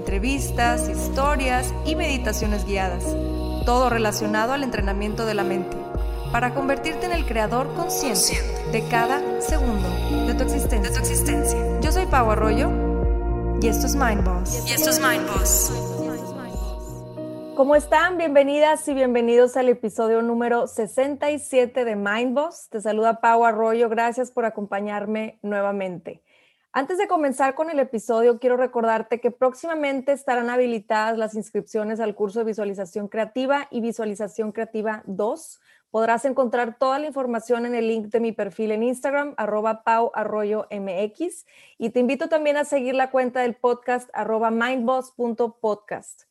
entrevistas, historias y meditaciones guiadas, todo relacionado al entrenamiento de la mente, para convertirte en el creador consciente de cada segundo de tu existencia. Yo soy Pau Arroyo y esto es Mind Boss. Y esto es Mind Boss. ¿Cómo están? Bienvenidas y bienvenidos al episodio número 67 de Mind Boss. Te saluda Pau Arroyo. Gracias por acompañarme nuevamente. Antes de comenzar con el episodio, quiero recordarte que próximamente estarán habilitadas las inscripciones al curso de visualización creativa y visualización creativa 2. Podrás encontrar toda la información en el link de mi perfil en Instagram, arroba pauarroyomx. Y te invito también a seguir la cuenta del podcast, arroba mindboss.podcast.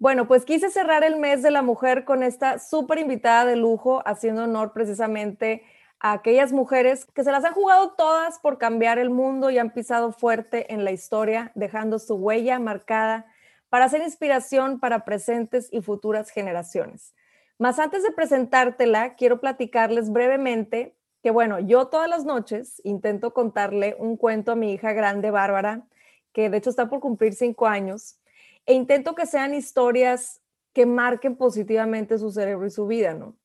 Bueno, pues quise cerrar el mes de la mujer con esta súper invitada de lujo, haciendo honor precisamente a aquellas mujeres que se las han jugado todas por cambiar el mundo y han pisado fuerte en la historia, dejando su huella marcada para ser inspiración para presentes y futuras generaciones. Más antes de presentártela, quiero platicarles brevemente que, bueno, yo todas las noches intento contarle un cuento a mi hija grande, Bárbara, que de hecho está por cumplir cinco años e intento que sean historias que marquen positivamente su cerebro y su vida, ¿no?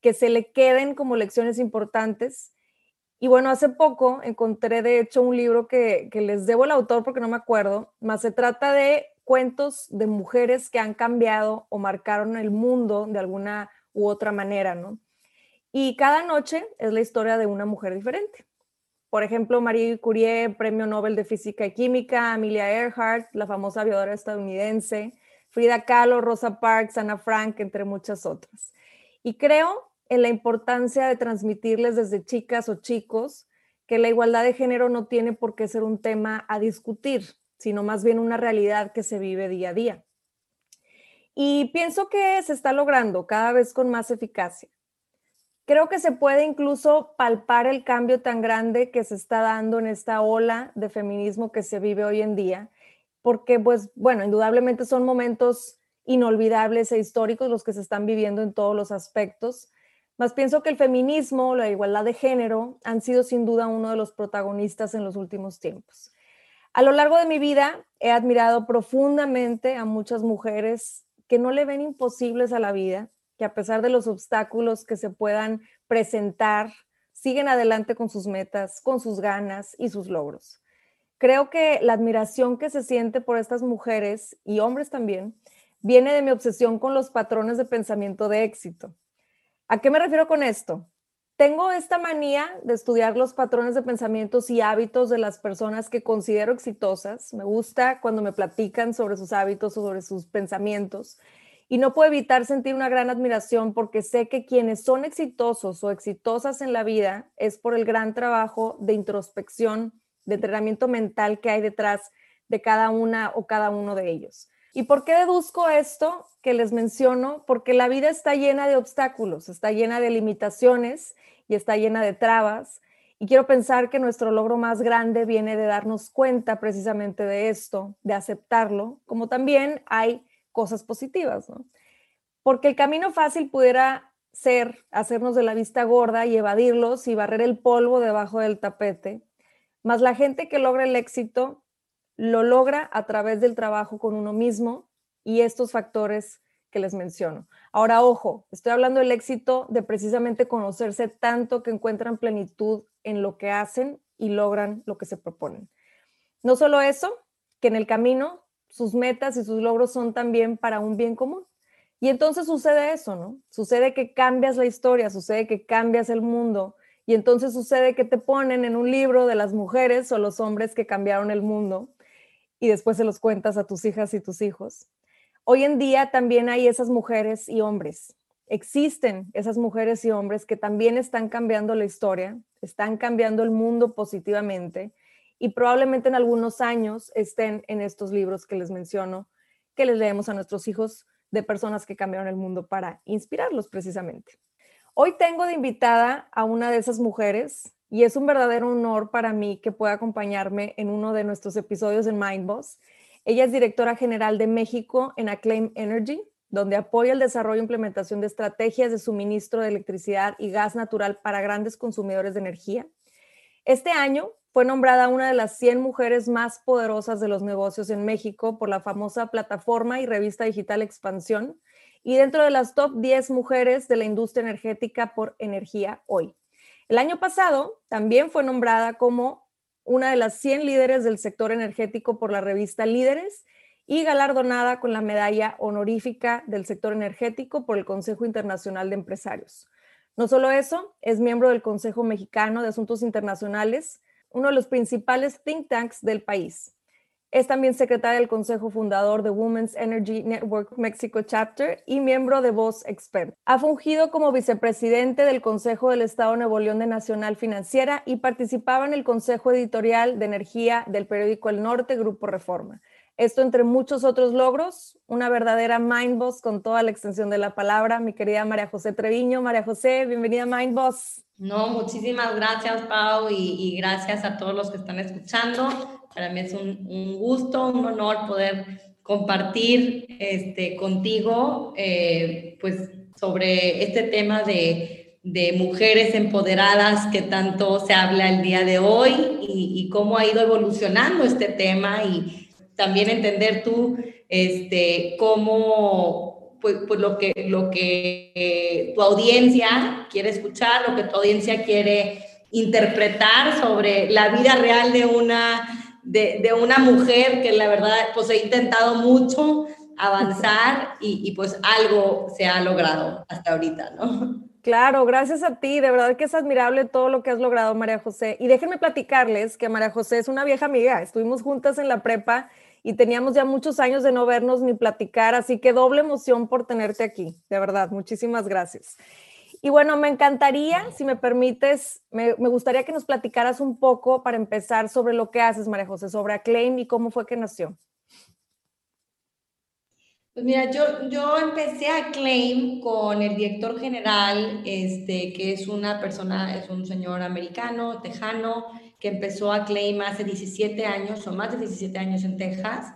Que se le queden como lecciones importantes. Y bueno, hace poco encontré de hecho un libro que, que les debo el autor porque no me acuerdo, más se trata de cuentos de mujeres que han cambiado o marcaron el mundo de alguna u otra manera, ¿no? Y cada noche es la historia de una mujer diferente. Por ejemplo, Marie Curie, Premio Nobel de Física y Química, Amelia Earhart, la famosa aviadora estadounidense, Frida Kahlo, Rosa Parks, Anna Frank, entre muchas otras. Y creo en la importancia de transmitirles desde chicas o chicos que la igualdad de género no tiene por qué ser un tema a discutir, sino más bien una realidad que se vive día a día. Y pienso que se está logrando cada vez con más eficacia creo que se puede incluso palpar el cambio tan grande que se está dando en esta ola de feminismo que se vive hoy en día, porque pues bueno, indudablemente son momentos inolvidables e históricos los que se están viviendo en todos los aspectos. Más pienso que el feminismo, la igualdad de género, han sido sin duda uno de los protagonistas en los últimos tiempos. A lo largo de mi vida he admirado profundamente a muchas mujeres que no le ven imposibles a la vida, que a pesar de los obstáculos que se puedan presentar, siguen adelante con sus metas, con sus ganas y sus logros. Creo que la admiración que se siente por estas mujeres y hombres también viene de mi obsesión con los patrones de pensamiento de éxito. ¿A qué me refiero con esto? Tengo esta manía de estudiar los patrones de pensamientos y hábitos de las personas que considero exitosas. Me gusta cuando me platican sobre sus hábitos o sobre sus pensamientos y no puedo evitar sentir una gran admiración porque sé que quienes son exitosos o exitosas en la vida es por el gran trabajo de introspección, de entrenamiento mental que hay detrás de cada una o cada uno de ellos. ¿Y por qué deduzco esto que les menciono? Porque la vida está llena de obstáculos, está llena de limitaciones y está llena de trabas. Y quiero pensar que nuestro logro más grande viene de darnos cuenta precisamente de esto, de aceptarlo, como también hay cosas positivas. Porque el camino fácil pudiera ser hacernos de la vista gorda y evadirlos y barrer el polvo debajo del tapete, más la gente que logra el éxito lo logra a través del trabajo con uno mismo y estos factores que les menciono. Ahora, ojo, estoy hablando del éxito de precisamente conocerse tanto que encuentran plenitud en lo que hacen y logran lo que se proponen. No solo eso, que en el camino sus metas y sus logros son también para un bien común. Y entonces sucede eso, ¿no? Sucede que cambias la historia, sucede que cambias el mundo y entonces sucede que te ponen en un libro de las mujeres o los hombres que cambiaron el mundo y después se los cuentas a tus hijas y tus hijos. Hoy en día también hay esas mujeres y hombres. Existen esas mujeres y hombres que también están cambiando la historia, están cambiando el mundo positivamente y probablemente en algunos años estén en estos libros que les menciono, que les leemos a nuestros hijos de personas que cambiaron el mundo para inspirarlos precisamente. Hoy tengo de invitada a una de esas mujeres y es un verdadero honor para mí que pueda acompañarme en uno de nuestros episodios en Mindboss. Ella es directora general de México en Acclaim Energy, donde apoya el desarrollo e implementación de estrategias de suministro de electricidad y gas natural para grandes consumidores de energía. Este año fue nombrada una de las 100 mujeres más poderosas de los negocios en México por la famosa plataforma y revista digital Expansión y dentro de las top 10 mujeres de la industria energética por Energía Hoy. El año pasado también fue nombrada como una de las 100 líderes del sector energético por la revista Líderes y galardonada con la medalla honorífica del sector energético por el Consejo Internacional de Empresarios. No solo eso, es miembro del Consejo Mexicano de Asuntos Internacionales, uno de los principales think tanks del país. Es también secretaria del Consejo Fundador de Women's Energy Network Mexico Chapter y miembro de Voz Expert. Ha fungido como vicepresidente del Consejo del Estado de Nuevo León de Nacional Financiera y participaba en el Consejo Editorial de Energía del periódico El Norte, Grupo Reforma. Esto entre muchos otros logros, una verdadera Mindboss con toda la extensión de la palabra. Mi querida María José Treviño. María José, bienvenida a Mindboss. No, muchísimas gracias, Pau, y, gracias a todos los que están escuchando. Para mí es un, gusto, un honor poder compartir este, contigo eh, pues, sobre este tema de, de, mujeres empoderadas que tanto se habla el día de hoy y, y cómo ha ido evolucionando este tema y también entender tú este, cómo, pues, pues lo que, lo que eh, tu audiencia quiere escuchar, lo que tu audiencia quiere interpretar sobre la vida real de una, de, de una mujer que la verdad, pues he intentado mucho avanzar y, y, pues algo se ha logrado hasta ahorita, ¿no? Claro, gracias a ti. De verdad que es admirable todo lo que has logrado, María José. Y déjenme platicarles que María José es una vieja amiga. Estuvimos juntas en la prepa y teníamos ya muchos años de no vernos ni platicar, así que doble emoción por tenerte aquí, de verdad, muchísimas gracias. Y bueno, me encantaría, si me permites, me, gustaría que nos platicaras un poco para empezar sobre lo que haces, María José, sobre Acclaim y cómo fue que nació. Pues mira, yo, yo empecé a Acclaim con el director general, este, que es una persona, es un señor americano, tejano, que empezó a Claim hace 17 años o más de 17 años en Texas.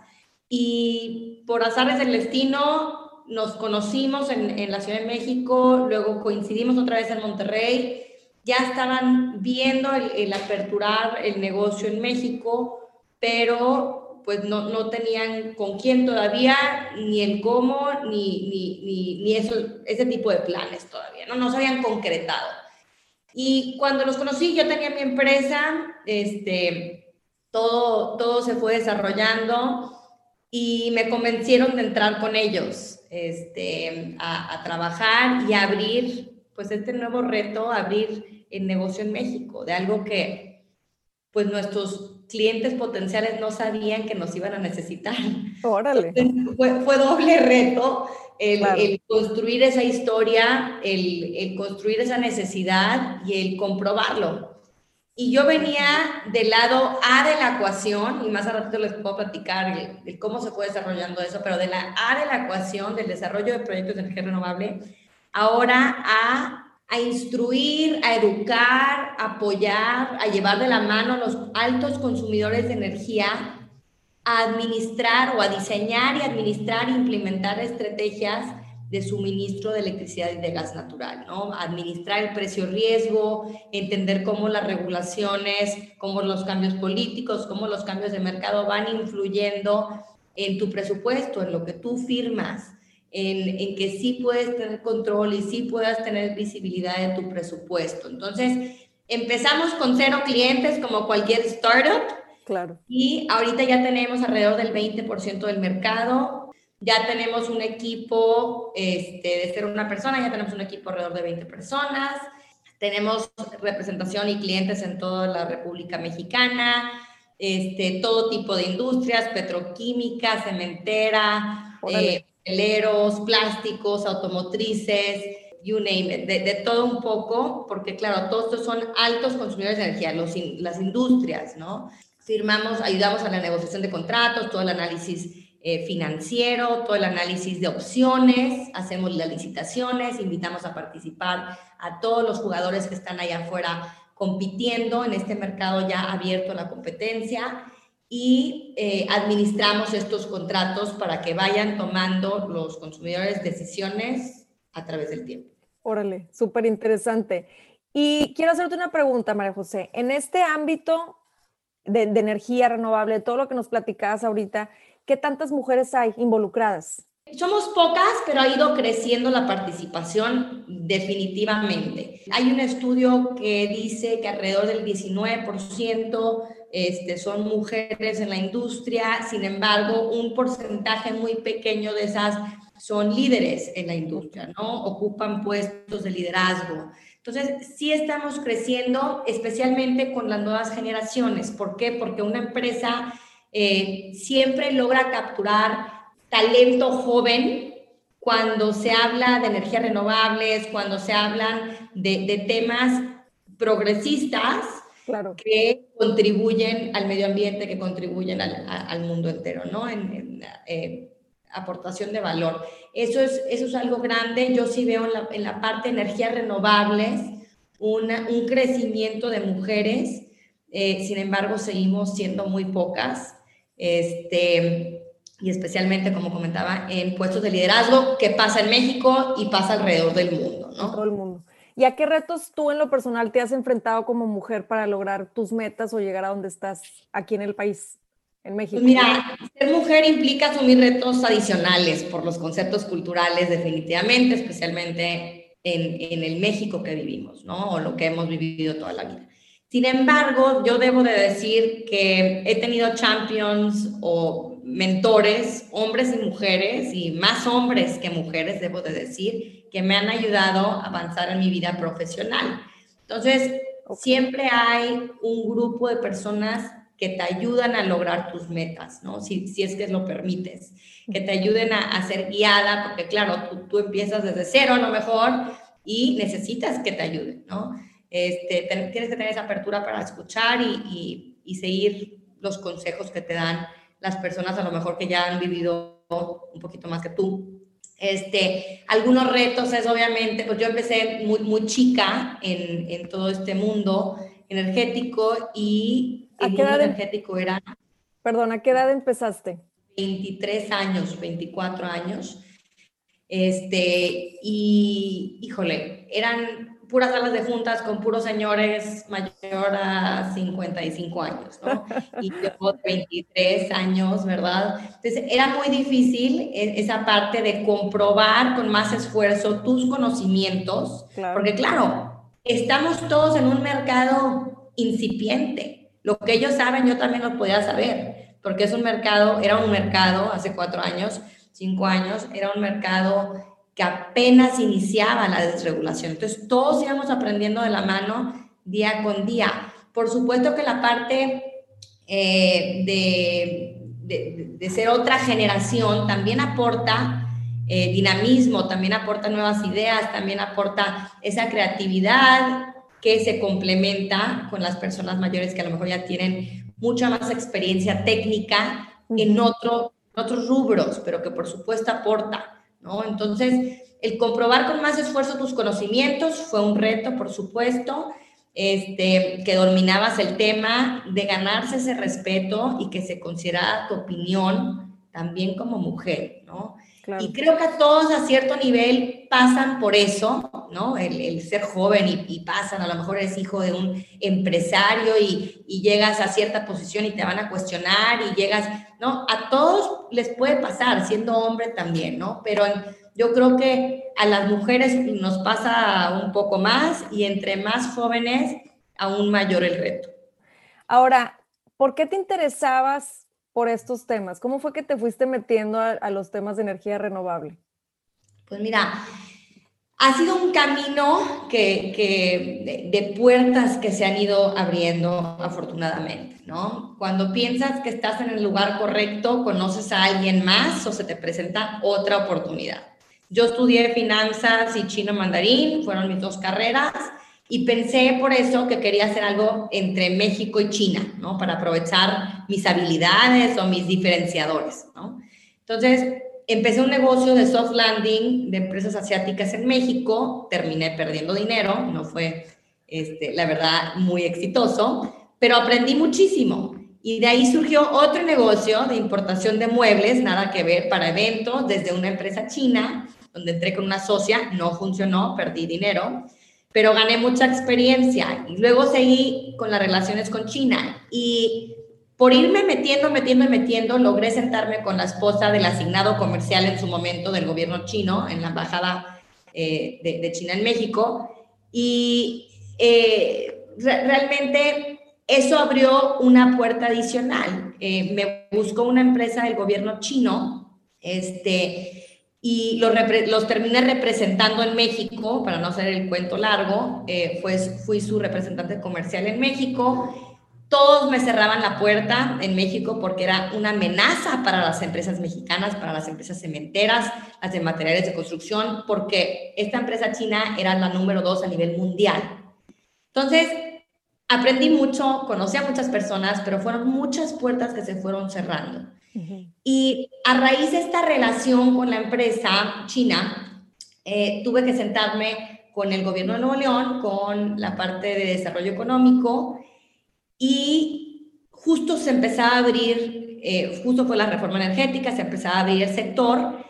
Y por azares del destino nos conocimos en, en la Ciudad de México, luego coincidimos otra vez en Monterrey. Ya estaban viendo el, aperturar el negocio en México, pero pues no, no, tenían con quién todavía, ni el cómo, ni, ni, ni, ni ese tipo de planes todavía, ¿no? No se habían concretado. Y cuando los conocí, yo tenía mi empresa, este, todo, todo se fue desarrollando y me convencieron de entrar con ellos este, a, a trabajar y abrir, pues este nuevo reto, abrir el negocio en México, de algo que, pues nuestros clientes potenciales no sabían que nos iban a necesitar. Órale. fue, fue doble reto el, construir esa historia, el, construir esa necesidad y el comprobarlo. Y yo venía del lado A de la ecuación, y más a rato les puedo platicar cómo se fue desarrollando eso, pero de la A de la ecuación, del desarrollo de proyectos de energía renovable, ahora a, a instruir, a educar, a apoyar, a llevar de la mano a los altos consumidores de energía a administrar o a diseñar y administrar e implementar estrategias de suministro de electricidad y de gas natural, ¿no? Administrar el precio riesgo, entender cómo las regulaciones, cómo los cambios políticos, cómo los cambios de mercado van influyendo en tu presupuesto, en lo que tú firmas, en, en que sí puedes tener control y sí puedas tener visibilidad de tu presupuesto. Entonces, empezamos con cero clientes como cualquier startup, Claro. Y ahorita ya tenemos alrededor del 20% del mercado. Ya tenemos un equipo, este, de ser una persona, ya tenemos un equipo alrededor de 20 personas. Tenemos representación y clientes en toda la República Mexicana, este, todo tipo de industrias, petroquímica, cementera, eh, plásticos, automotrices, you name it, de, todo un poco, porque claro, todos estos son altos consumidores de energía, los, las industrias, ¿no? Firmamos, ayudamos a la negociación de contratos, todo el análisis eh, financiero, todo el análisis de opciones, hacemos las licitaciones, invitamos a participar a todos los jugadores que están allá afuera compitiendo en este mercado ya abierto a la competencia y eh, administramos estos contratos para que vayan tomando los consumidores decisiones a través del tiempo. Órale, súper interesante. Y quiero hacerte una pregunta, María José. En este ámbito de, energía renovable, todo lo que nos platicabas ahorita, ¿qué tantas mujeres hay involucradas? Somos pocas, pero ha ido creciendo la participación definitivamente. Hay un estudio que dice que alrededor del 19% este, son mujeres en la industria, sin embargo, un porcentaje muy pequeño de esas son líderes en la industria, ¿no? Ocupan puestos de liderazgo. Entonces, sí estamos creciendo, especialmente con las nuevas generaciones. ¿Por qué? Porque una empresa eh, siempre logra capturar talento joven cuando se habla de energías renovables, cuando se hablan de, temas progresistas claro. que contribuyen al medio ambiente, que contribuyen al, mundo entero, ¿no? En, eh, aportación de valor. Eso es, eso es algo grande. Yo sí veo en la, parte de energías renovables una, un crecimiento de mujeres. Eh, sin embargo, seguimos siendo muy pocas este, y especialmente, como comentaba, en puestos de liderazgo que pasa en México y pasa alrededor del mundo, ¿no? Todo el mundo. ¿Y a qué retos tú en lo personal te has enfrentado como mujer para lograr tus metas o llegar a donde estás aquí en el país, en México? Pues mira, ser mujer implica asumir retos adicionales por los conceptos culturales definitivamente, especialmente en, en el México que vivimos, ¿no? O lo que hemos vivido toda la vida. Sin embargo, yo debo de decir que he tenido champions o mentores, hombres y mujeres, y más hombres que mujeres, debo de decir, que me han ayudado a avanzar en mi vida profesional. Entonces, siempre hay un grupo de personas que te ayudan a lograr tus metas, ¿no? Si, si es que lo permites, que te ayuden a, a ser guiada, porque claro, tú, tú empiezas desde cero a lo mejor y necesitas que te ayuden, ¿no? Este, tienes que tener esa apertura para escuchar y, y, seguir los consejos que te dan las personas a lo mejor que ya han vivido un poquito más que tú. Este, algunos retos es obviamente, pues yo empecé muy, muy chica en, en todo este mundo energético y el mundo em- energético era... Perdón, ¿a qué edad empezaste? 23 años, 24 años. Este, y híjole, eran puras salas de juntas con puros señores mayor a 55 años, ¿no? Y yo 23 años, ¿verdad? Entonces era muy difícil e, esa parte de comprobar con más esfuerzo tus conocimientos, porque claro, estamos todos en un mercado incipiente. Lo que ellos saben, yo también lo podía saber, porque es un mercado, era un mercado hace cuatro años, cinco años, era un mercado que apenas iniciaba la desregulación. Entonces, todos íbamos aprendiendo de la mano día con día. Por supuesto que la parte eh, de, de, ser otra generación también aporta eh, dinamismo, también aporta nuevas ideas, también aporta esa creatividad que se complementa con las personas mayores que a lo mejor ya tienen mucha más experiencia técnica en, otro, en otros rubros, pero que por supuesto aporta. ¿no? Entonces, el comprobar con más esfuerzo tus conocimientos fue un reto, por supuesto, este, que dominabas el tema, de ganarse ese respeto y que se considerara tu opinión también como mujer, ¿no? Y creo que todos a cierto nivel pasan por eso, ¿no? El, ser joven y, pasan, a lo mejor eres hijo de un empresario y, y, llegas a cierta posición y te van a cuestionar y llegas, ¿no? A todos les puede pasar, siendo hombre también, ¿no? Pero yo creo que a las mujeres nos pasa un poco más y entre más jóvenes, aún mayor el reto. Ahora, ¿por qué te interesabas por estos temas? ¿Cómo fue que te fuiste metiendo a, los temas de energía renovable? Pues mira, ha sido un camino que, que de, puertas que se han ido abriendo afortunadamente, ¿no? Cuando piensas que estás en el lugar correcto, conoces a alguien más o se te presenta otra oportunidad. Yo estudié finanzas y chino mandarín, fueron mis dos carreras y pensé por eso que quería hacer algo entre México y China, ¿no? Para aprovechar mis habilidades o mis diferenciadores, ¿no? Entonces, empecé un negocio de soft landing de empresas asiáticas en México, terminé perdiendo dinero, no fue, este, la verdad, muy exitoso, pero aprendí muchísimo. Y de ahí surgió otro negocio de importación de muebles, nada que ver, para eventos, desde una empresa china, donde entré con una socia, no funcionó, perdí dinero, pero gané mucha experiencia. Y luego seguí con las relaciones con China. Y por irme metiendo, metiendo, metiendo, logré sentarme con la esposa del asignado comercial en su momento del gobierno chino, en la embajada eh, de, China en México. Y eh, realmente eso abrió una puerta adicional. Eh, me buscó una empresa del gobierno chino este, y los, los terminé representando en México, para no hacer el cuento largo, pues fui su representante comercial en México todos me cerraban la puerta en México porque era una amenaza para las empresas mexicanas, para las empresas cementeras, las de materiales de construcción, porque esta empresa china era la número dos a nivel mundial. Entonces, aprendí mucho, conocí a muchas personas, pero fueron muchas puertas que se fueron cerrando. Y a raíz de esta relación con la empresa china, eh, tuve que sentarme con el gobierno de Nuevo León, con la parte de desarrollo económico, y justo se empezaba a abrir, eh, justo fue la reforma energética, se empezaba a abrir el sector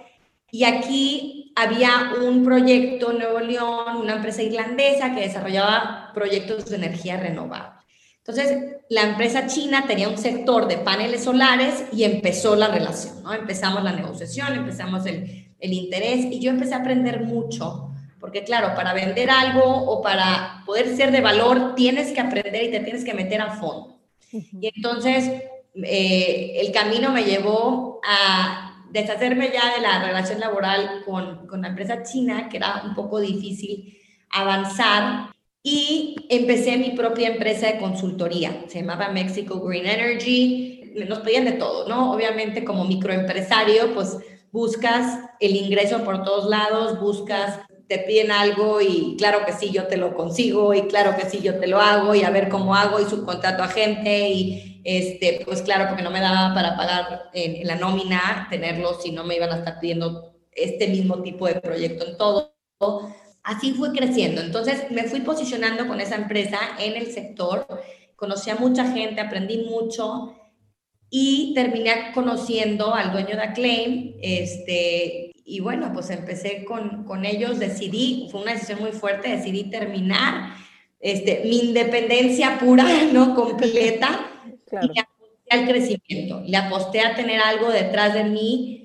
y aquí había un proyecto en Nuevo León, una empresa irlandesa que desarrollaba proyectos de energía renovable. Entonces, la empresa china tenía un sector de paneles solares y empezó la relación, ¿no? Empezamos la negociación, empezamos el, el interés y yo empecé a aprender mucho porque claro, para vender algo o para poder ser de valor, tienes que aprender y te tienes que meter a fondo. Y entonces, eh, el camino me llevó a deshacerme ya de la relación laboral con, con la empresa china, que era un poco difícil avanzar, y empecé mi propia empresa de consultoría. Se llamaba Mexico Green Energy. Nos pedían de todo, ¿no? Obviamente como microempresario, pues buscas el ingreso por todos lados, buscas te piden algo y claro que sí, yo te lo consigo y claro que sí, yo te lo hago y a ver cómo hago y subcontrato a gente y este, pues claro, porque no me daba para pagar en, la nómina tenerlo si no me iban a estar pidiendo este mismo tipo de proyecto en todo. Así fue creciendo. Entonces me fui posicionando con esa empresa en el sector, conocí a mucha gente, aprendí mucho y terminé conociendo al dueño de Acclaim, este, y bueno, pues empecé con, con, ellos, decidí, fue una decisión muy fuerte, decidí terminar este, mi independencia pura, ¿no? Completa, y le aposté al crecimiento, le aposté a tener algo detrás de mí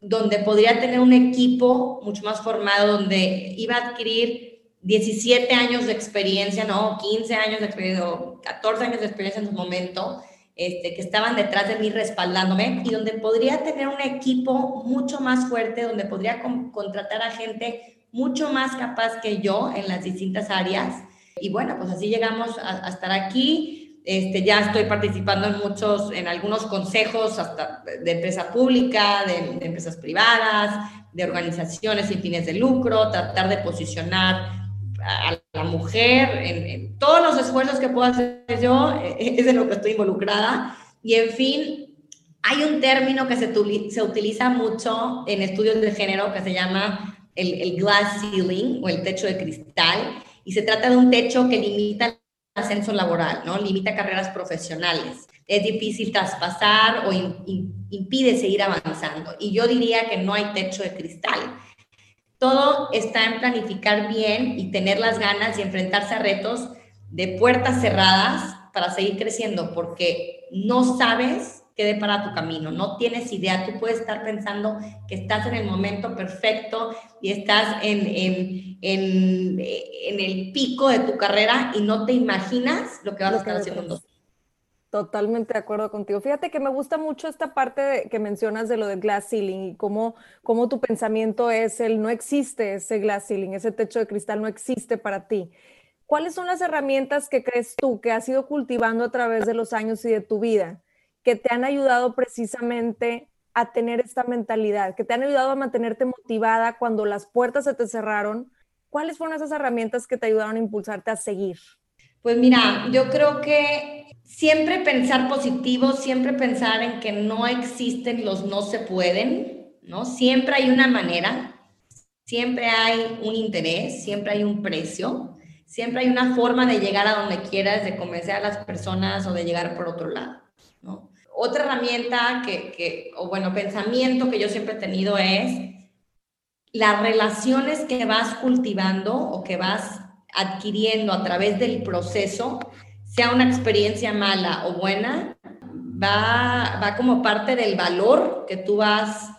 donde podría tener un equipo mucho más formado, donde iba a adquirir 17 años de experiencia, no, 15 años de experiencia, 14 años de experiencia en su momento, este, que estaban detrás de mí respaldándome y donde podría tener un equipo mucho más fuerte, donde podría contratar a gente mucho más capaz que yo en las distintas áreas. Y bueno, pues así llegamos a, estar aquí. Este, ya estoy participando en muchos, en algunos consejos hasta de empresa pública, de, de empresas privadas, de organizaciones sin fines de lucro, tratar de posicionar a la mujer, en, todos los esfuerzos que puedo hacer yo, eh, es de lo que estoy involucrada. Y en fin, hay un término que se, se utiliza mucho en estudios de género que se llama el, el, glass ceiling o el techo de cristal, y se trata de un techo que limita ascenso laboral, ¿no? Limita carreras profesionales. Es difícil traspasar o impide seguir avanzando. Y yo diría que no hay techo de cristal todo está en planificar bien y tener las ganas y enfrentarse a retos de puertas cerradas para seguir creciendo, porque no sabes qué depara tu camino, no tienes idea, tú puedes estar pensando que estás en el momento perfecto y estás en, en, en, en el pico de tu carrera y no te imaginas lo que vas a estar haciendo. en dos Totalmente de acuerdo contigo. Fíjate que me gusta mucho esta parte que mencionas de lo del glass ceiling y cómo, cómo tu pensamiento es el no existe ese glass ceiling, ese techo de cristal no existe para ti. ¿Cuáles son las herramientas que crees tú que has ido cultivando a través de los años y de tu vida que te han ayudado precisamente a tener esta mentalidad, que te han ayudado a mantenerte motivada cuando las puertas se te cerraron? ¿Cuáles fueron esas herramientas que te ayudaron a impulsarte a seguir? Pues mira, yo creo que siempre pensar positivo, siempre pensar en que no existen los no se pueden, ¿no? Siempre hay una manera, siempre hay un interés, siempre hay un precio, siempre hay una forma de llegar a donde quieras, de convencer a las personas o de llegar por otro lado, Otra herramienta que, que, o bueno, pensamiento que yo siempre he tenido es las relaciones que vas cultivando o que vas adquiriendo a través del proceso, sea una experiencia mala o buena, va, va como parte del valor que tú vas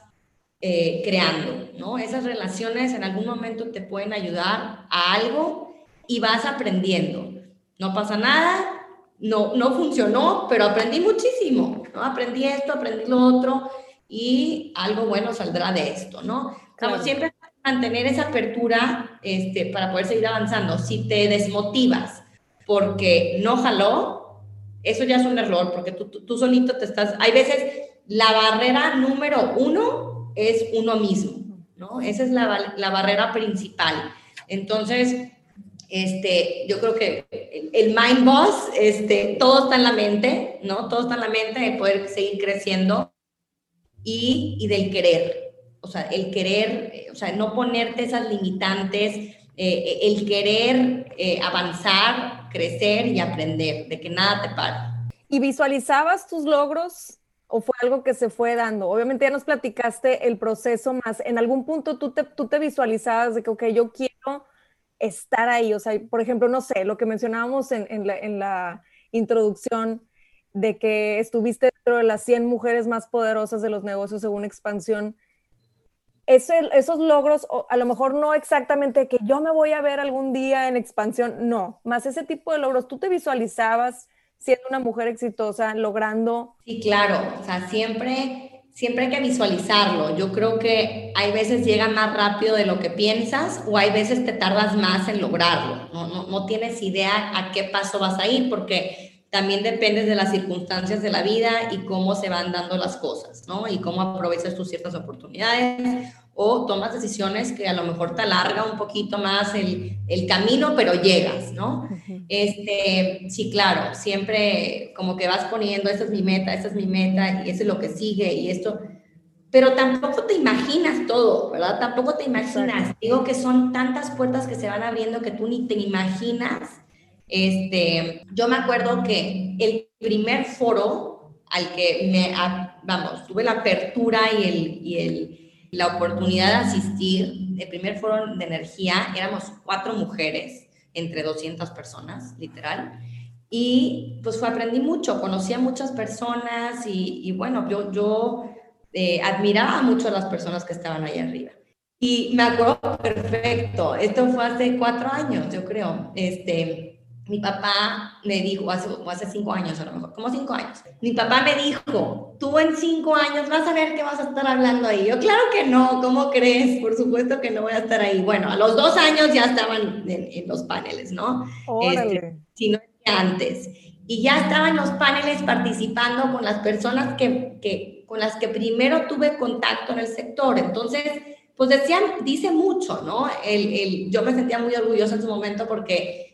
eh, creando, ¿no? Esas relaciones en algún momento te pueden ayudar a algo y vas aprendiendo. No pasa nada, no, no funcionó, pero aprendí muchísimo, ¿no? Aprendí esto, aprendí lo otro y algo bueno saldrá de esto, ¿no? Como siempre mantener esa apertura este, para poder seguir avanzando. Si te desmotivas porque no jaló, eso ya es un error, porque tú, tú, solito te estás... Hay veces la barrera número uno es uno mismo, ¿no? Esa es la, la barrera principal. Entonces, este, yo creo que el, mind boss, este, todo está en la mente, ¿no? Todo está en la mente de poder seguir creciendo y, y del querer, o sea, el querer, eh, o sea, no ponerte esas limitantes, eh, eh, el querer avanzar, crecer y aprender, de que nada te pare. ¿Y visualizabas tus logros o fue algo que se fue dando? Obviamente ya nos platicaste el proceso más, en algún punto tú te, tú te visualizabas de que, ok, yo quiero estar ahí, o sea, por ejemplo, no sé, lo que mencionábamos en, la, introducción, de que estuviste dentro de las 100 mujeres más poderosas de los negocios según expansión esos logros, a lo mejor no exactamente que yo me voy a ver algún día en expansión, no, más ese tipo de logros, ¿tú te visualizabas siendo una mujer exitosa, logrando? Sí, claro, o sea, siempre, siempre hay que visualizarlo. Yo creo que hay veces llega más rápido de lo que piensas o hay veces te tardas más en lograrlo. No, no, no tienes idea a qué paso vas a ir porque también dependes de las circunstancias de la vida y cómo se van dando las cosas, ¿no? Y cómo aprovechas tus ciertas oportunidades o tomas decisiones que a lo mejor te alarga un poquito más el, el camino, pero llegas, ¿no? Este, sí, claro, siempre como que vas poniendo, esta es mi meta, esta es mi meta, y eso es lo que sigue, y esto, pero tampoco te imaginas todo, ¿verdad? Tampoco te imaginas. Digo que son tantas puertas que se van abriendo que tú ni te imaginas. Este, yo me acuerdo que el primer foro al que me, vamos, tuve la apertura y el, y el la oportunidad de asistir, el primer foro de energía, éramos cuatro mujeres entre 200 personas, literal. Y pues aprendí mucho, conocí a muchas personas y, bueno, yo, yo eh, admiraba mucho a las personas que estaban ahí arriba. Y me acuerdo perfecto, esto fue hace cuatro años, yo creo. Este, mi papá me dijo, hace, hace cinco años a lo mejor, como cinco años, mi papá me dijo, tú en cinco años vas a ver que vas a estar hablando ahí. Yo, claro que no, ¿cómo crees? Por supuesto que no voy a estar ahí. Bueno, a los dos años ya estaban en, los paneles, ¿no? Este, si no antes. Y ya estaban los paneles participando con las personas que, que, con las que primero tuve contacto en el sector. Entonces, pues decían, dice mucho, ¿no? El, el, yo me sentía muy orgullosa en su momento porque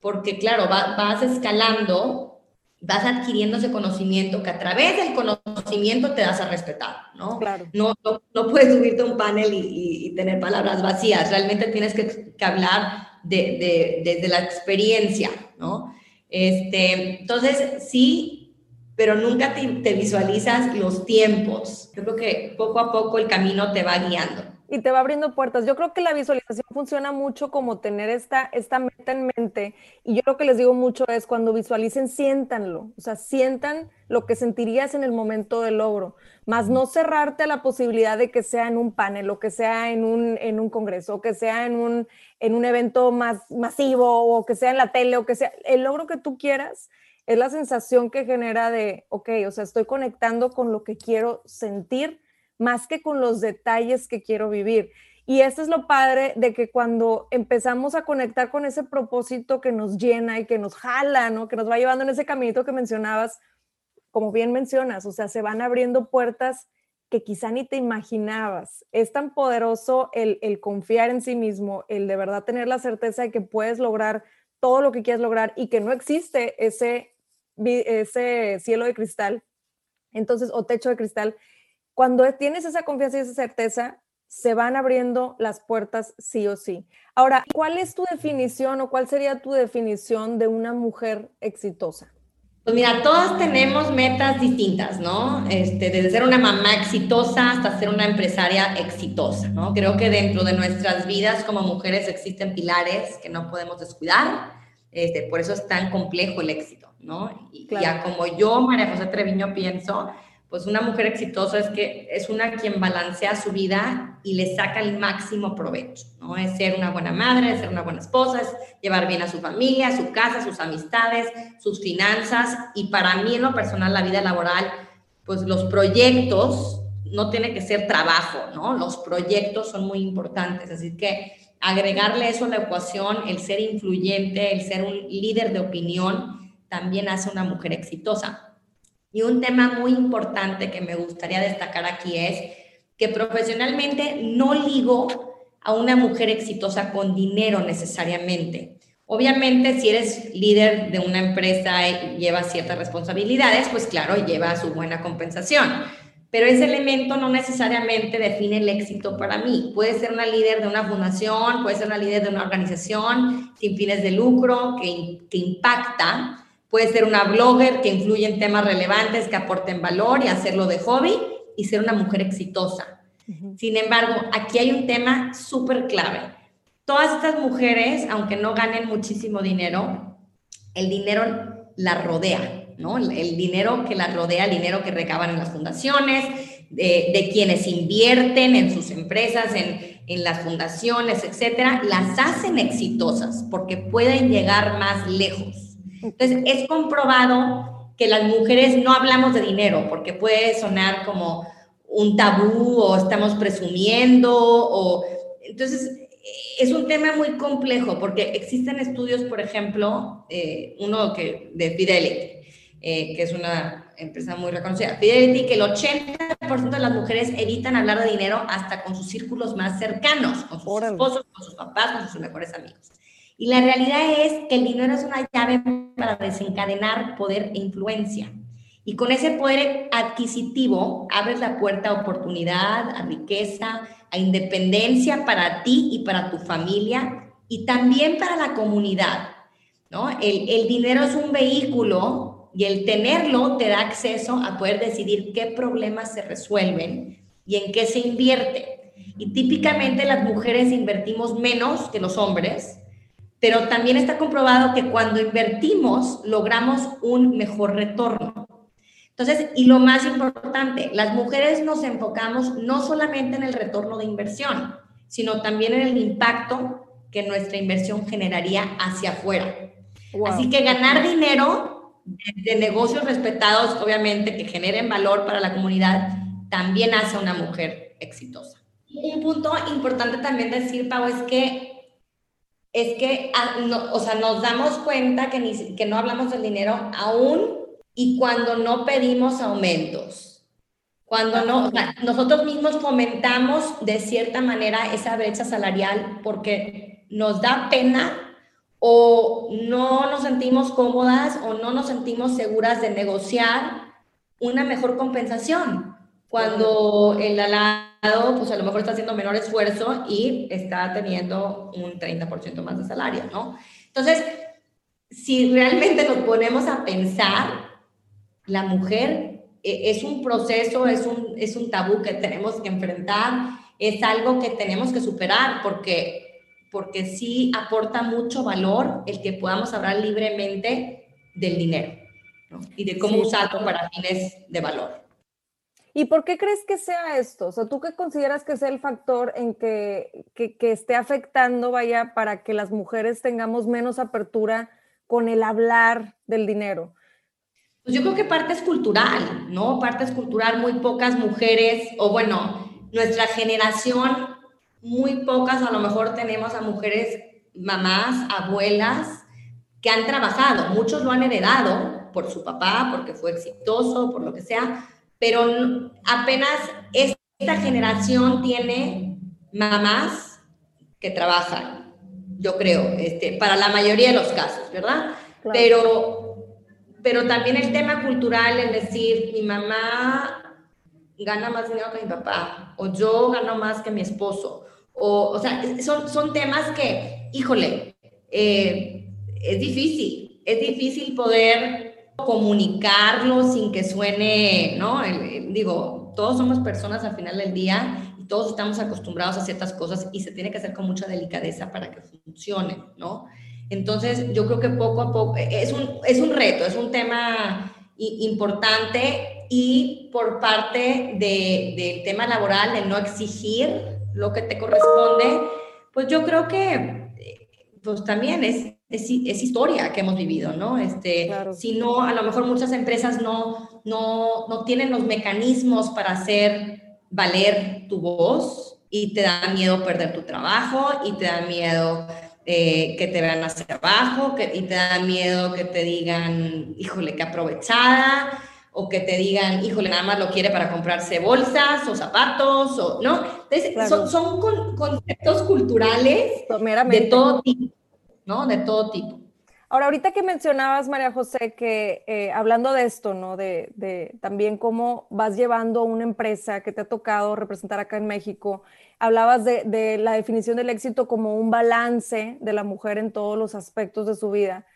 porque claro, vas escalando, vas adquiriendo ese conocimiento que a través del conocimiento te das a respetar, ¿no? Claro. No, no, puedes subirte a un panel y, tener palabras vacías, realmente tienes que, hablar de, desde la experiencia, ¿no? Este, entonces, sí, pero nunca te, te visualizas los tiempos. Yo creo que poco a poco el camino te va guiando y te va abriendo puertas. Yo creo que la visualización funciona mucho como tener esta, esta meta en mente. Y yo lo que les digo mucho es cuando visualicen, siéntanlo. O sea, sientan lo que sentirías en el momento del logro. Más no cerrarte a la posibilidad de que sea en un panel, o que sea en un, en un congreso, o que sea en un, en un evento más masivo, o que sea en la tele, o que sea el logro que tú quieras. Es la sensación que genera de, ok, o sea, estoy conectando con lo que quiero sentir más que con los detalles que quiero vivir. Y esto es lo padre de que cuando empezamos a conectar con ese propósito que nos llena y que nos jala, ¿no? Que nos va llevando en ese caminito que mencionabas, como bien mencionas, o sea, se van abriendo puertas que quizá ni te imaginabas. Es tan poderoso el, el confiar en sí mismo, el de verdad tener la certeza de que puedes lograr todo lo que quieres lograr y que no existe ese ese cielo de cristal, entonces, o techo de cristal, cuando tienes esa confianza y esa certeza, se van abriendo las puertas sí o sí. Ahora, ¿cuál es tu definición o cuál sería tu definición de una mujer exitosa? Pues mira, todas tenemos metas distintas, ¿no? Este, desde ser una mamá exitosa hasta ser una empresaria exitosa, ¿no? Creo que dentro de nuestras vidas como mujeres existen pilares que no podemos descuidar, este, por eso es tan complejo el éxito, ¿no? Y ya como yo, María José Treviño, pienso, pues una mujer exitosa es que es una quien balancea su vida y le saca el máximo provecho, ¿no? Es ser una buena madre, es ser una buena esposa, es llevar bien a su familia, su casa, sus amistades, sus finanzas y para mí en lo personal la vida laboral, pues los proyectos no tiene que ser trabajo, ¿no? Los proyectos son muy importantes, así que agregarle eso a la ecuación, el ser influyente, el ser un líder de opinión, también hace una mujer exitosa. Y un tema muy importante que me gustaría destacar aquí es que profesionalmente no ligo a una mujer exitosa con dinero necesariamente. Obviamente, si eres líder de una empresa y llevas ciertas responsabilidades, pues claro, lleva su buena compensación. Pero ese elemento no necesariamente define el éxito para mí. Puede ser una líder de una fundación, puede ser una líder de una organización sin fines de lucro que, que impacta, Puede ser una blogger que influye en temas relevantes, que aporten valor y hacerlo de hobby y ser una mujer exitosa. Sin embargo, aquí hay un tema súper clave. Todas estas mujeres, aunque no ganen muchísimo dinero, el dinero la rodea, ¿no? El dinero que la rodea, el dinero que recaban en las fundaciones, de, quienes invierten en sus empresas, en, en las fundaciones, etcétera, las hacen exitosas porque pueden llegar más lejos. Entonces, es comprobado que las mujeres no hablamos de dinero, porque puede sonar como un tabú o estamos presumiendo, o entonces es un tema muy complejo, porque existen estudios, por ejemplo, eh, uno que, de Fidelity, eh, que es una empresa muy reconocida, Fidelity, que el 80% de las mujeres evitan hablar de dinero hasta con sus círculos más cercanos, con sus esposos, con sus papás, con sus mejores amigos. Y la realidad es que el dinero es una llave para desencadenar poder e influencia. Y con ese poder adquisitivo abres la puerta a oportunidad, a riqueza, a independencia para ti y para tu familia y también para la comunidad. ¿no? El, el dinero es un vehículo y el tenerlo te da acceso a poder decidir qué problemas se resuelven y en qué se invierte. Y típicamente las mujeres invertimos menos que los hombres pero también está comprobado que cuando invertimos logramos un mejor retorno. Entonces, y lo más importante, las mujeres nos enfocamos no solamente en el retorno de inversión, sino también en el impacto que nuestra inversión generaría hacia afuera. Así que ganar dinero de, negocios respetados, obviamente, que generen valor para la comunidad, también hace a una mujer exitosa. Un punto importante también decir, Pau, es que es que ah, o sea, nos damos cuenta que, ni, que no hablamos del dinero aún y cuando no pedimos aumentos. Cuando no, o sea, nosotros mismos fomentamos de cierta manera esa brecha salarial porque nos da pena o no nos sentimos cómodas o no nos sentimos seguras de negociar una mejor compensación. Cuando el alado, pues a lo mejor está haciendo menor esfuerzo y está teniendo un 30% más de salario, ¿no? Entonces, si realmente nos ponemos a pensar, la mujer eh, es un proceso, es un, es un tabú que tenemos que enfrentar, es algo que tenemos que superar porque, porque sí aporta mucho valor el que podamos hablar libremente del dinero ¿no? y de cómo usarlo para fines de valor. ¿Y por qué crees que sea esto? O sea, ¿tú qué consideras que sea el factor en que, que, esté afectando, vaya, para que las mujeres tengamos menos apertura con el hablar del dinero? Pues yo creo que parte es cultural, ¿no? Parte es cultural, muy pocas mujeres, o bueno, nuestra generación, muy pocas, a lo mejor tenemos a mujeres, mamás, abuelas, que han trabajado. Muchos lo han heredado por su papá, porque fue exitoso, por lo que sea, pero apenas esta generación tiene mamás que trabajan, yo creo, este, para la mayoría de los casos, ¿verdad? Pero, pero también el tema cultural, es decir, mi mamá gana más dinero que mi papá, o yo gano más que mi esposo, o, o sea, son, son temas que, híjole, eh, es difícil, es difícil poder comunicarlo sin que suene, ¿no? digo, todos somos personas al final del día y todos estamos acostumbrados a ciertas cosas y se tiene que hacer con mucha delicadeza para que funcione, ¿no? Entonces, yo creo que poco a poco es un, es un reto, es un tema importante y por parte del de tema laboral, de no exigir lo que te corresponde, pues yo creo que pues también es, es, es historia que hemos vivido, ¿no? Este, Si no, a lo mejor muchas empresas no, no, no tienen los mecanismos para hacer valer tu voz y te da miedo perder tu trabajo y te da miedo eh, que te vean hacia abajo, que, y te da miedo que te digan, híjole, qué aprovechada, o que te digan, híjole, nada más lo quiere para comprarse bolsas o zapatos, o, ¿no? Entonces, son, son conceptos culturales de todo tipo, ¿no? De todo tipo. Ahora, ahorita que mencionabas, María José, que eh, hablando de esto, ¿no? De, de, también cómo vas llevando una empresa que te ha tocado representar acá en México hablabas de, la definición del éxito como un balance de la mujer en todos los aspectos de su vida.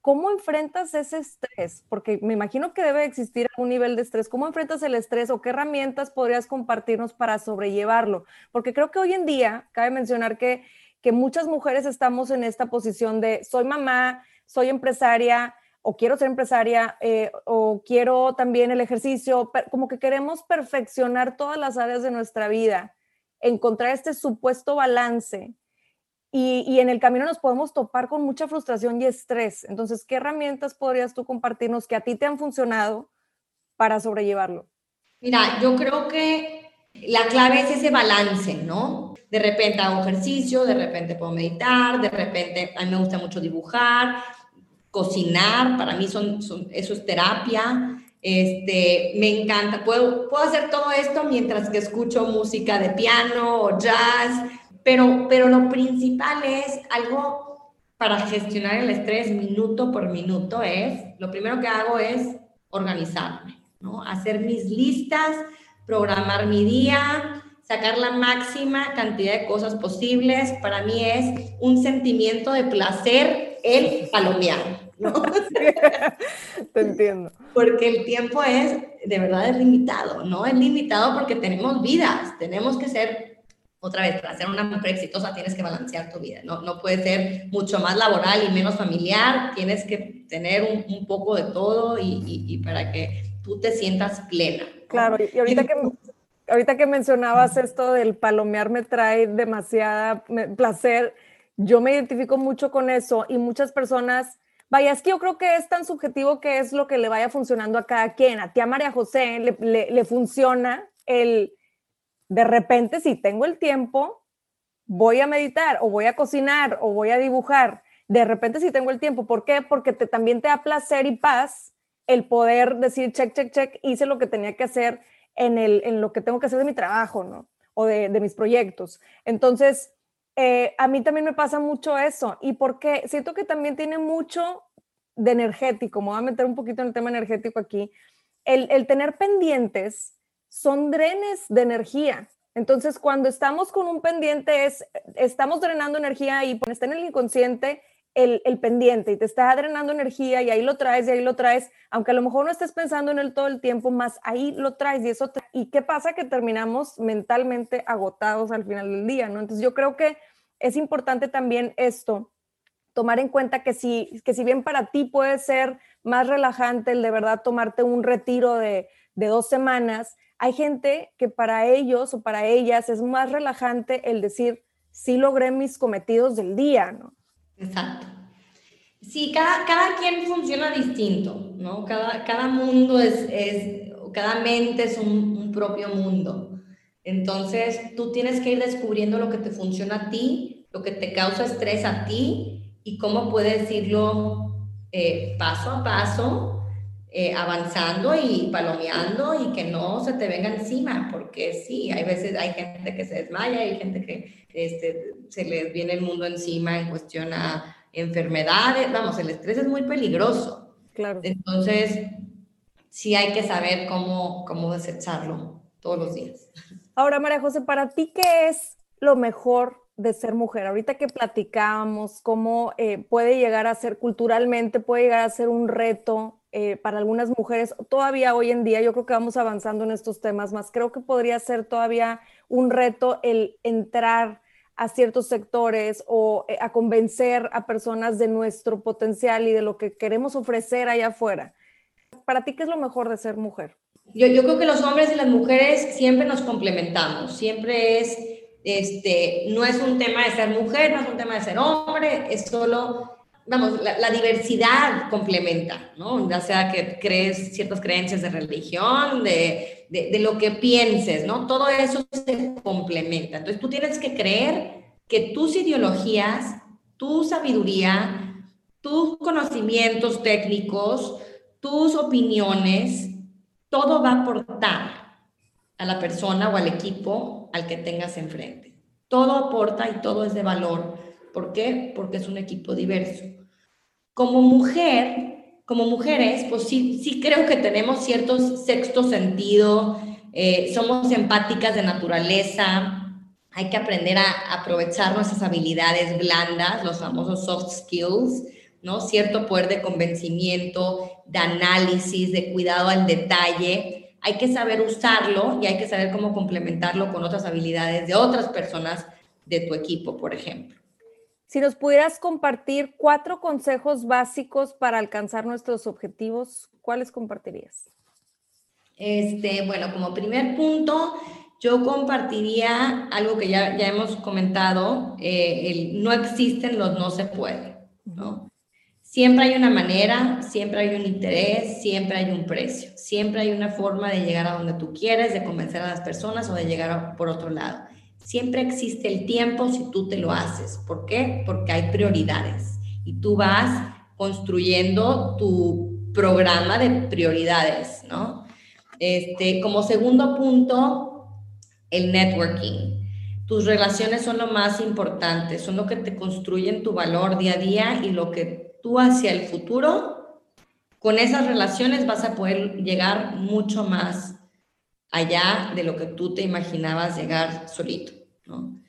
¿Cómo enfrentas ese estrés? Porque me imagino que debe existir algún nivel de estrés. ¿Cómo enfrentas el estrés o qué herramientas podrías compartirnos para sobrellevarlo? Porque creo que hoy en día, cabe mencionar que, que muchas mujeres estamos en esta posición de soy mamá, soy empresaria, o quiero ser empresaria, eh, o quiero también el ejercicio, como que queremos perfeccionar todas las áreas de nuestra vida encontrar este supuesto balance y, en el camino nos podemos topar con mucha frustración y estrés. Entonces, ¿qué herramientas podrías tú compartirnos que a ti te han funcionado para sobrellevarlo? Mira, yo creo que la clave es ese balance, ¿no? De repente hago ejercicio, de repente puedo meditar, de repente a mí me gusta mucho dibujar, cocinar, para mí son, son eso es terapia. Este, me encanta, puedo, puedo hacer todo esto mientras que escucho música de piano o jazz, pero, pero lo principal es algo para gestionar el estrés minuto por minuto es, lo primero que hago es organizarme, ¿no? Hacer mis listas, programar mi día, sacar la máxima cantidad de cosas posibles. Para mí es un sentimiento de placer el palomear. ¿no? Te entiendo. Porque el tiempo es, de verdad, es limitado, ¿no? Es limitado porque tenemos vidas, tenemos que ser, otra vez, para ser una mujer exitosa tienes que balancear tu vida, ¿no? No puede ser mucho más laboral y menos familiar, tienes que tener un, poco de todo y, y, para que tú te sientas plena. Claro, y ahorita que ahorita que mencionabas esto del palomear me trae demasiada placer. Yo me identifico mucho con eso y muchas personas Vaya, es que yo creo que es tan subjetivo que es lo que le vaya funcionando a cada quien. A ti, a María José, le, le, funciona el, de repente, si tengo el tiempo, voy a meditar o voy a cocinar o voy a dibujar. De repente, si tengo el tiempo. ¿Por qué? Porque te, también te da placer y paz el poder decir, check, check, check, hice lo que tenía que hacer en, el, en lo que tengo que hacer de mi trabajo, ¿no? O de, de mis proyectos. Entonces, eh, a mí también me pasa mucho eso. ¿Y porque Siento que también tiene mucho de energético. Me voy a meter un poquito en el tema energético aquí. El, el tener pendientes son drenes de energía. Entonces, cuando estamos con un pendiente, es, estamos drenando energía y está en el inconsciente el, pendiente y te está drenando energía y ahí lo traes y ahí lo traes, aunque a lo mejor no estés pensando en él todo el tiempo, más ahí lo traes y eso. ¿Y qué pasa? Que terminamos mentalmente agotados al final del día, ¿no? Entonces yo creo que es importante también esto, tomar en cuenta que si, que si bien para ti puede ser más relajante el de verdad tomarte un retiro de, de dos semanas, hay gente que para ellos o para ellas es más relajante el decir, sí logré mis cometidos del día, ¿no? Exacto. Sí, cada, cada quien funciona distinto, ¿no? Cada, cada mundo es, es, cada mente es un, propio mundo. Entonces, tú tienes que ir descubriendo lo que te funciona a ti, lo que te causa estrés a ti y cómo puedes irlo eh, paso a paso, eh, avanzando y palomeando y que no se te venga encima, porque sí, hay veces hay gente que se desmaya, hay gente que este, se les viene el mundo encima en cuestión a enfermedades. Vamos, el estrés es muy peligroso. Claro. Entonces, sí hay que saber cómo, cómo desecharlo todos los días. Ahora, María José, para ti, ¿qué es lo mejor de ser mujer? Ahorita que platicábamos cómo eh, puede llegar a ser culturalmente, puede llegar a ser un reto eh, para algunas mujeres, todavía hoy en día, yo creo que vamos avanzando en estos temas más, creo que podría ser todavía un reto el entrar a ciertos sectores o eh, a convencer a personas de nuestro potencial y de lo que queremos ofrecer allá afuera. Para ti, ¿qué es lo mejor de ser mujer? Yo, yo creo que los hombres y las mujeres siempre nos complementamos, siempre es, este, no es un tema de ser mujer, no es un tema de ser hombre, es solo vamos, la, diversidad complementa, ¿no? Ya sea que crees ciertas creencias de religión, de, de, lo que pienses, ¿no? Todo eso se complementa. Entonces tú tienes que creer que tus ideologías, tu sabiduría, tus conocimientos técnicos, tus opiniones, todo va a aportar a la persona o al equipo al que tengas enfrente. Todo aporta y todo es de valor. ¿Por qué? Porque es un equipo diverso. Como mujer, como mujeres, pues sí, sí creo que tenemos cierto sexto sentido, eh, somos empáticas de naturaleza, hay que aprender a aprovechar nuestras habilidades blandas, los famosos soft skills, ¿no? Cierto poder de convencimiento, de análisis, de cuidado al detalle. Hay que saber usarlo y hay que saber cómo complementarlo con otras habilidades de otras personas de tu equipo, por ejemplo. Si nos pudieras compartir cuatro consejos básicos para alcanzar nuestros objetivos, ¿cuáles compartirías? Este, bueno, como primer punto, yo compartiría algo que ya, ya hemos comentado, eh, el no existen los no se puede, ¿no? Siempre hay una manera, siempre hay un interés, siempre hay un precio, siempre hay una forma de llegar a donde tú quieres, de convencer a las personas o de llegar por otro lado. Siempre existe el tiempo si tú te lo haces. ¿Por qué? Porque hay prioridades y tú vas construyendo tu programa de prioridades, ¿no? Este, como segundo punto, el networking. Tus relaciones son lo más importante, son lo que te construyen tu valor día a día y lo que tú hacia el futuro, con esas relaciones vas a poder llegar mucho más allá de lo que tú te imaginabas llegar solito, ¿no?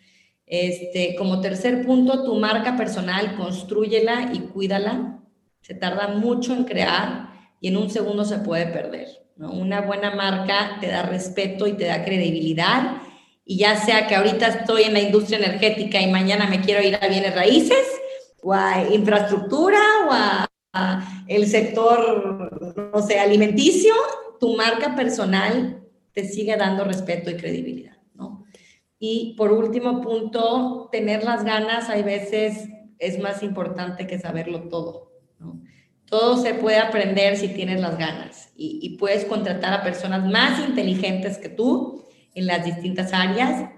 Este, como tercer punto, tu marca personal, construyela y cuídala. Se tarda mucho en crear y en un segundo se puede perder. ¿no? Una buena marca te da respeto y te da credibilidad. Y ya sea que ahorita estoy en la industria energética y mañana me quiero ir a bienes raíces o a infraestructura o a, a el sector, no sé, alimenticio, tu marca personal te sigue dando respeto y credibilidad, ¿no? Y por último punto, tener las ganas hay veces es más importante que saberlo todo. Todo se puede aprender si tienes las ganas y, puedes contratar a personas más inteligentes que tú en las distintas áreas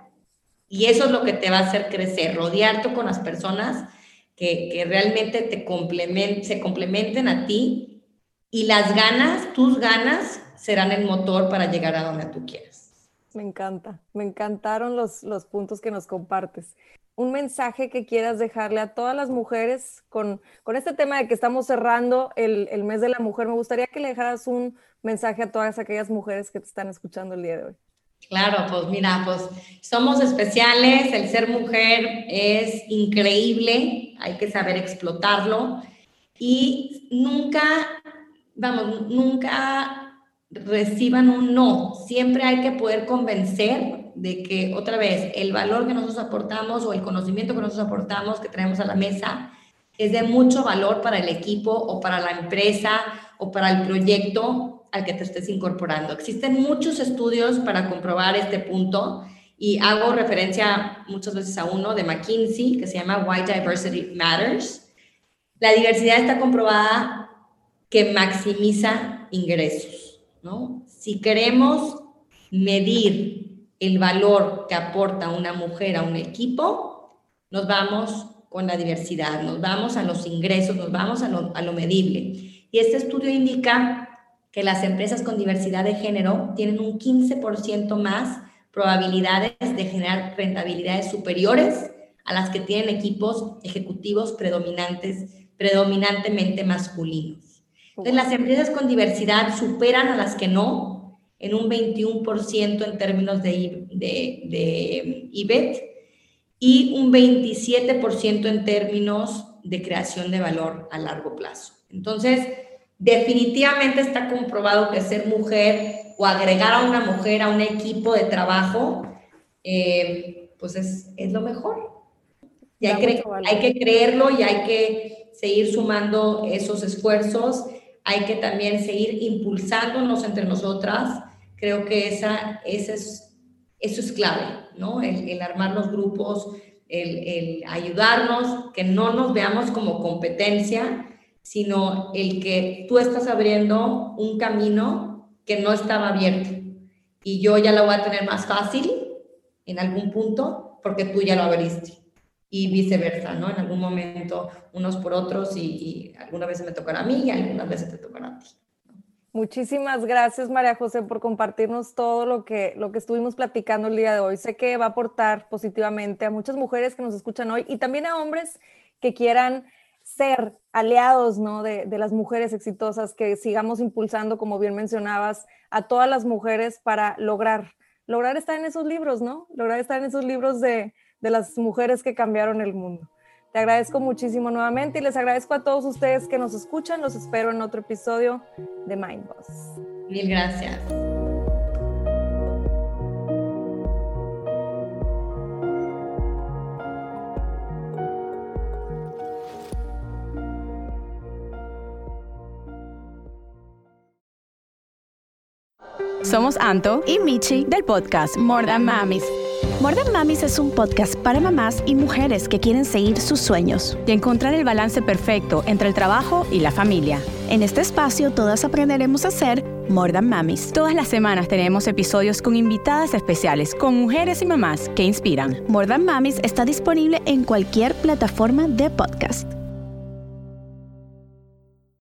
y eso es lo que te va a hacer crecer, rodearte con las personas que, que realmente te complementen, se complementen a ti y las ganas, tus ganas, serán el motor para llegar a donde tú quieras. Me encanta, me encantaron los, los puntos que nos compartes. Un mensaje que quieras dejarle a todas las mujeres con, con este tema de que estamos cerrando el, el mes de la mujer. Me gustaría que le dejaras un mensaje a todas aquellas mujeres que te están escuchando el día de hoy. Claro, pues mira, pues somos especiales, el ser mujer es increíble, hay que saber explotarlo y nunca, vamos, nunca reciban un no. Siempre hay que poder convencer de que, otra vez, el valor que nosotros aportamos o el conocimiento que nosotros aportamos, que traemos a la mesa, es de mucho valor para el equipo o para la empresa o para el proyecto al que te estés incorporando. Existen muchos estudios para comprobar este punto y hago referencia muchas veces a uno de McKinsey que se llama Why Diversity Matters. La diversidad está comprobada que maximiza ingresos. Si queremos medir el valor que aporta una mujer a un equipo, nos vamos con la diversidad, nos vamos a los ingresos, nos vamos a lo, medible. Y este estudio indica que las empresas con diversidad de género tienen un 15% más probabilidades de generar rentabilidades superiores a las que tienen equipos ejecutivos predominantemente masculinos. Entonces, las empresas con diversidad superan a las que no en un 21% en términos de, de, de IBET y un 27% en términos de creación de valor a largo plazo. Entonces, definitivamente está comprobado que ser mujer o agregar a una mujer a un equipo de trabajo, eh, pues es, es, lo mejor. Y hay que, hay que creerlo y hay que seguir sumando esos esfuerzos, hay que también seguir impulsándonos entre nosotras. Creo que esa, esa es, eso es clave, ¿no? El, armar los grupos, el, el ayudarnos, que no nos veamos como competencia, sino el que tú estás abriendo un camino que no estaba abierto y yo ya lo voy a tener más fácil en algún punto porque tú ya lo abriste y viceversa, ¿no? En algún momento unos por otros y, algunas veces me tocará a mí y algunas veces te tocará a ti. Muchísimas gracias, María José, por compartirnos todo lo que, lo que estuvimos platicando el día de hoy. Sé que va a aportar positivamente a muchas mujeres que nos escuchan hoy y también a hombres que quieran ser aliados ¿no? de, de, las mujeres exitosas, que sigamos impulsando, como bien mencionabas, a todas las mujeres para lograr, lograr estar en esos libros, ¿no? Lograr estar en esos libros de, de las mujeres que cambiaron el mundo. Te agradezco muchísimo nuevamente y les agradezco a todos ustedes que nos escuchan. Los espero en otro episodio de Mind Boss. Mil gracias. Somos Anto y Michi del podcast More Than Mamis. More Than Mamis es un podcast para mamás y mujeres que quieren seguir sus sueños y encontrar el balance perfecto entre el trabajo y la familia. En este espacio todas aprenderemos a ser More Than Mamis. Todas las semanas tenemos episodios con invitadas especiales, con mujeres y mamás que inspiran. More Than Mamis está disponible en cualquier plataforma de podcast.